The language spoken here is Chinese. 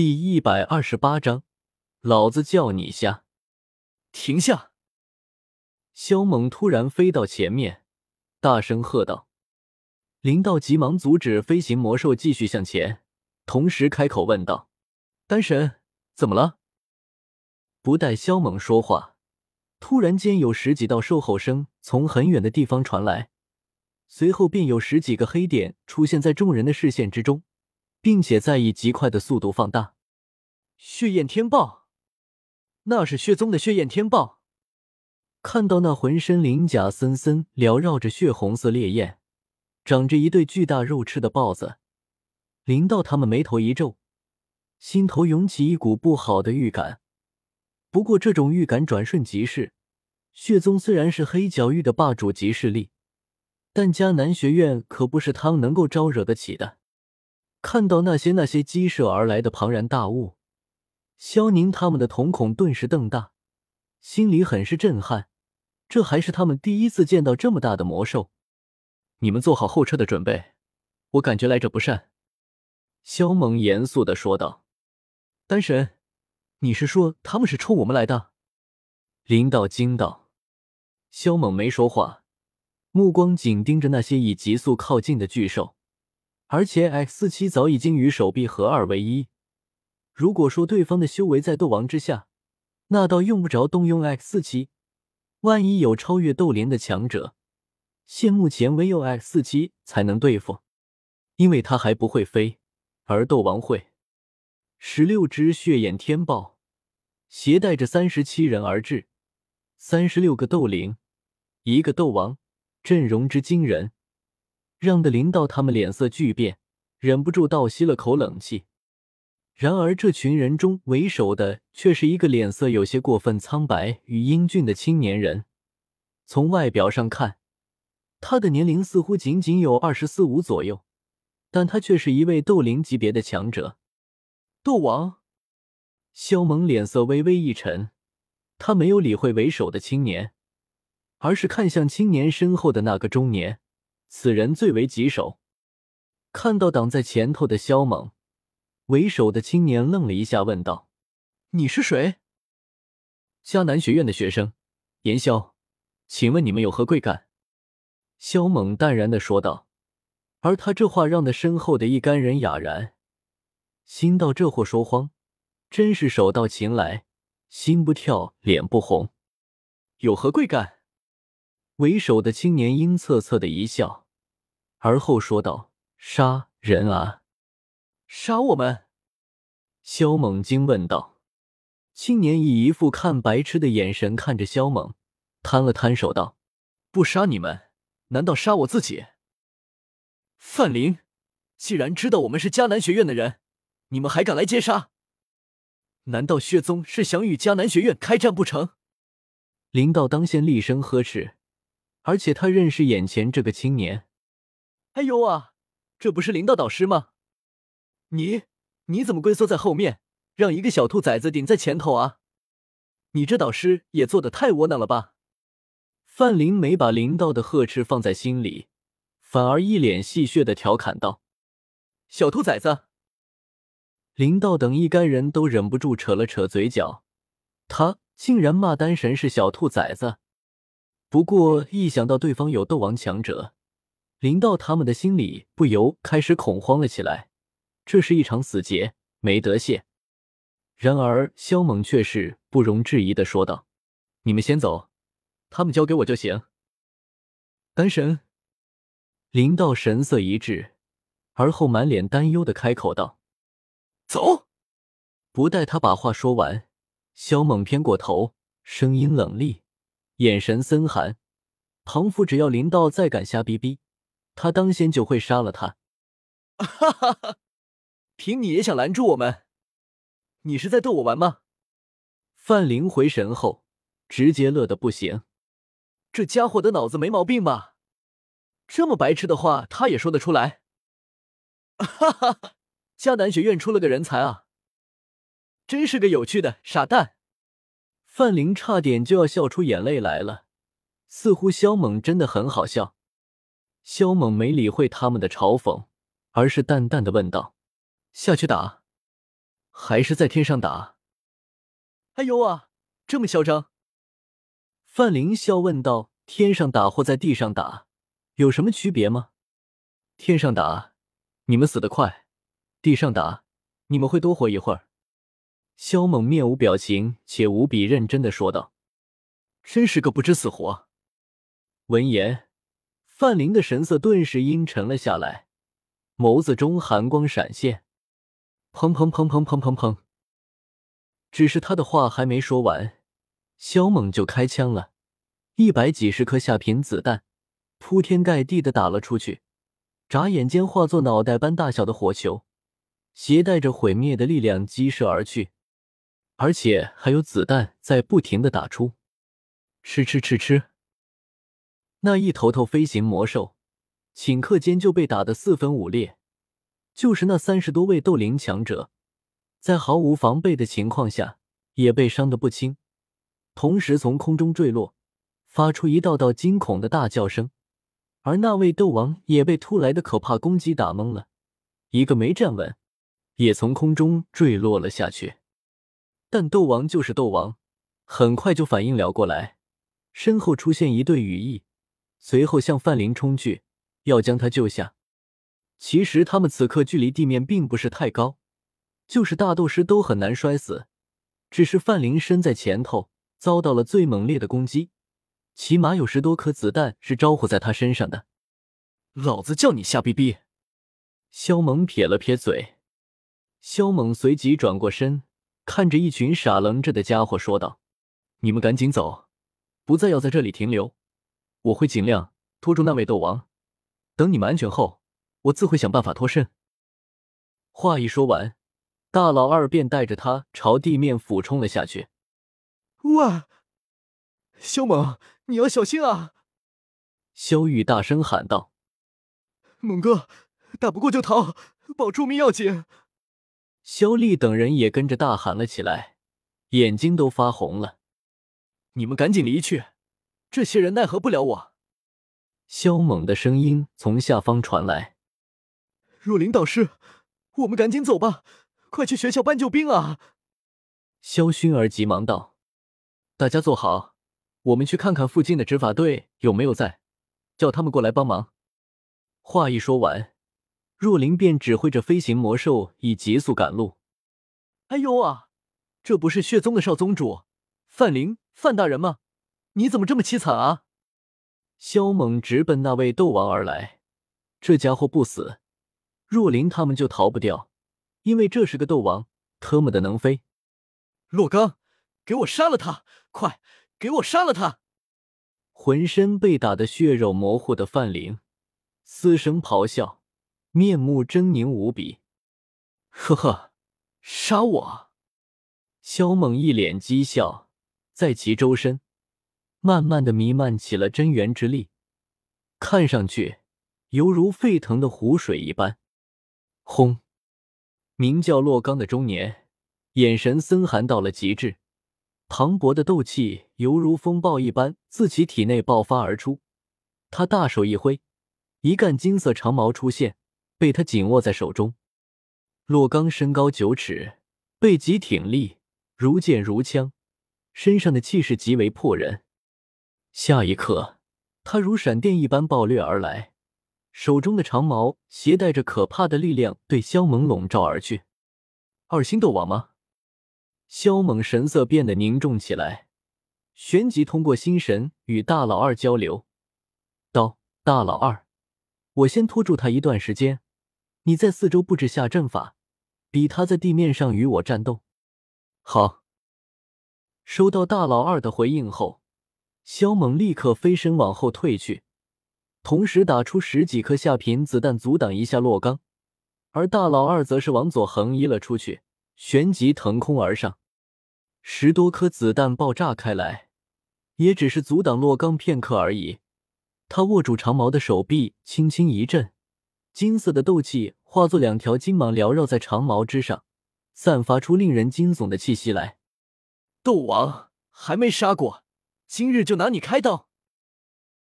第一百二十八章，老子叫你下！停下！萧猛突然飞到前面，大声喝道。林道急忙阻止飞行魔兽继续向前，同时开口问道：“丹神，怎么了？”不待萧猛说话，突然间有十几道兽吼声从很远的地方传来，随后便有十几个黑点出现在众人的视线之中，并且在以极快的速度放大。血焰天豹，那是血宗的血焰天豹。看到那浑身鳞甲森森、缭绕着血红色烈焰。长着一对巨大肉翅的豹子，林道他们眉头一皱，心头涌起一股不好的预感。不过这种预感转瞬即逝。血宗虽然是黑角域的霸主级势力，但迦南学院可不是他们能够招惹得起的。看到那些那些激射而来的庞然大物，萧宁他们的瞳孔顿时瞪大，心里很是震撼。这还是他们第一次见到这么大的魔兽。你们做好后撤的准备，我感觉来者不善。”萧猛严肃的说道。“丹神，你是说他们是冲我们来的？”林道惊道。萧猛没说话，目光紧盯着那些以急速靠近的巨兽，而且 X 四七早已经与手臂合二为一。如果说对方的修为在斗王之下，那倒用不着动用 X 四七。万一有超越斗灵的强者。现目前唯有 X 四七才能对付，因为他还不会飞，而斗王会。十六只血眼天豹携带着三十七人而至，三十六个斗灵，一个斗王，阵容之惊人，让的林道他们脸色巨变，忍不住倒吸了口冷气。然而这群人中为首的却是一个脸色有些过分苍白与英俊的青年人，从外表上看。他的年龄似乎仅仅有二十四五左右，但他却是一位斗灵级别的强者。斗王，萧猛脸色微微一沉，他没有理会为首的青年，而是看向青年身后的那个中年，此人最为棘手。看到挡在前头的萧猛，为首的青年愣了一下，问道：“你是谁？”迦南学院的学生，严萧，请问你们有何贵干？萧猛淡然的说道，而他这话让的身后的一干人哑然，心道这货说谎，真是手到擒来，心不跳，脸不红。有何贵干？为首的青年阴恻恻的一笑，而后说道：“杀人啊！杀我们！”萧猛惊问道。青年以一副看白痴的眼神看着萧猛，摊了摊手道：“不杀你们。”难道杀我自己？范林，既然知道我们是迦南学院的人，你们还敢来接杀？难道血宗是想与迦南学院开战不成？林道当先厉声呵斥，而且他认识眼前这个青年。哎呦啊，这不是林道导师吗？你你怎么龟缩在后面，让一个小兔崽子顶在前头啊？你这导师也做的太窝囊了吧？范林没把林道的呵斥放在心里，反而一脸戏谑的调侃道：“小兔崽子！”林道等一干人都忍不住扯了扯嘴角，他竟然骂丹神是小兔崽子。不过一想到对方有斗王强者，林道他们的心里不由开始恐慌了起来。这是一场死劫，没得谢。然而萧猛却是不容置疑的说道：“你们先走。”他们交给我就行。丹神，林道神色一滞，而后满脸担忧的开口道：“走。”不待他把话说完，萧猛偏过头，声音冷厉，眼神森寒，庞父只要林道再敢瞎逼逼，他当先就会杀了他。哈哈哈！凭你也想拦住我们？你是在逗我玩吗？范林回神后，直接乐得不行。这家伙的脑子没毛病吧？这么白痴的话他也说得出来？哈哈哈！迦南学院出了个人才啊！真是个有趣的傻蛋。范林差点就要笑出眼泪来了，似乎萧猛真的很好笑。萧猛没理会他们的嘲讽，而是淡淡的问道：“下去打？”还是在天上打？哎呦啊，这么嚣张！范林笑问道：“天上打或在地上打，有什么区别吗？天上打，你们死得快；地上打，你们会多活一会儿。”萧猛面无表情且无比认真的说道：“真是个不知死活。”闻言，范林的神色顿时阴沉了下来，眸子中寒光闪现。砰砰砰砰砰砰砰！只是他的话还没说完，萧猛就开枪了，一百几十颗下品子弹铺天盖地的打了出去，眨眼间化作脑袋般大小的火球，携带着毁灭的力量激射而去。而且还有子弹在不停的打出，吃吃吃吃，那一头头飞行魔兽顷刻间就被打得四分五裂。就是那三十多位斗灵强者，在毫无防备的情况下，也被伤得不轻，同时从空中坠落，发出一道道惊恐的大叫声。而那位斗王也被突来的可怕攻击打懵了，一个没站稳，也从空中坠落了下去。但斗王就是斗王，很快就反应了过来，身后出现一对羽翼，随后向范林冲去，要将他救下。其实他们此刻距离地面并不是太高，就是大斗师都很难摔死。只是范林身在前头，遭到了最猛烈的攻击，起码有十多颗子弹是招呼在他身上的。老子叫你瞎逼逼！萧猛撇了撇嘴，萧猛随即转过身。看着一群傻愣着的家伙，说道：“你们赶紧走，不再要在这里停留。我会尽量拖住那位斗王。等你们安全后，我自会想办法脱身。”话一说完，大老二便带着他朝地面俯冲了下去。哇！萧猛，你要小心啊！萧玉大声喊道：“猛哥，打不过就逃，保住命要紧。”萧丽等人也跟着大喊了起来，眼睛都发红了。你们赶紧离去，这些人奈何不了我。萧猛的声音从下方传来：“若琳导师，我们赶紧走吧，快去学校搬救兵啊！”萧薰儿急忙道：“大家坐好，我们去看看附近的执法队有没有在，叫他们过来帮忙。”话一说完。若琳便指挥着飞行魔兽以急速赶路。哎呦啊，这不是血宗的少宗主范灵范大人吗？你怎么这么凄惨啊？萧猛直奔那位斗王而来。这家伙不死，若琳他们就逃不掉，因为这是个斗王，特么的能飞。洛刚，给我杀了他！快，给我杀了他！浑身被打得血肉模糊的范灵嘶声咆哮。面目狰狞无比，呵呵，杀我！萧猛一脸讥笑，在其周身慢慢的弥漫起了真元之力，看上去犹如沸腾的湖水一般。轰！名叫洛刚的中年眼神森寒到了极致，磅礴的斗气犹如风暴一般自其体内爆发而出。他大手一挥，一杆金色长矛出现。被他紧握在手中。洛刚身高九尺，背脊挺立，如剑如枪，身上的气势极为破人。下一刻，他如闪电一般暴掠而来，手中的长矛携带着可怕的力量，对萧猛笼罩而去。二星斗王吗？萧猛神色变得凝重起来，旋即通过心神与大老二交流，道：“大老二，我先拖住他一段时间。”你在四周布置下阵法，比他在地面上与我战斗。好。收到大老二的回应后，萧猛立刻飞身往后退去，同时打出十几颗下品子弹阻挡一下洛刚，而大老二则是往左横移了出去，旋即腾空而上，十多颗子弹爆炸开来，也只是阻挡洛刚片刻而已。他握住长矛的手臂轻轻一震。金色的斗气化作两条金蟒缭绕在长矛之上，散发出令人惊悚的气息来。斗王还没杀过，今日就拿你开刀！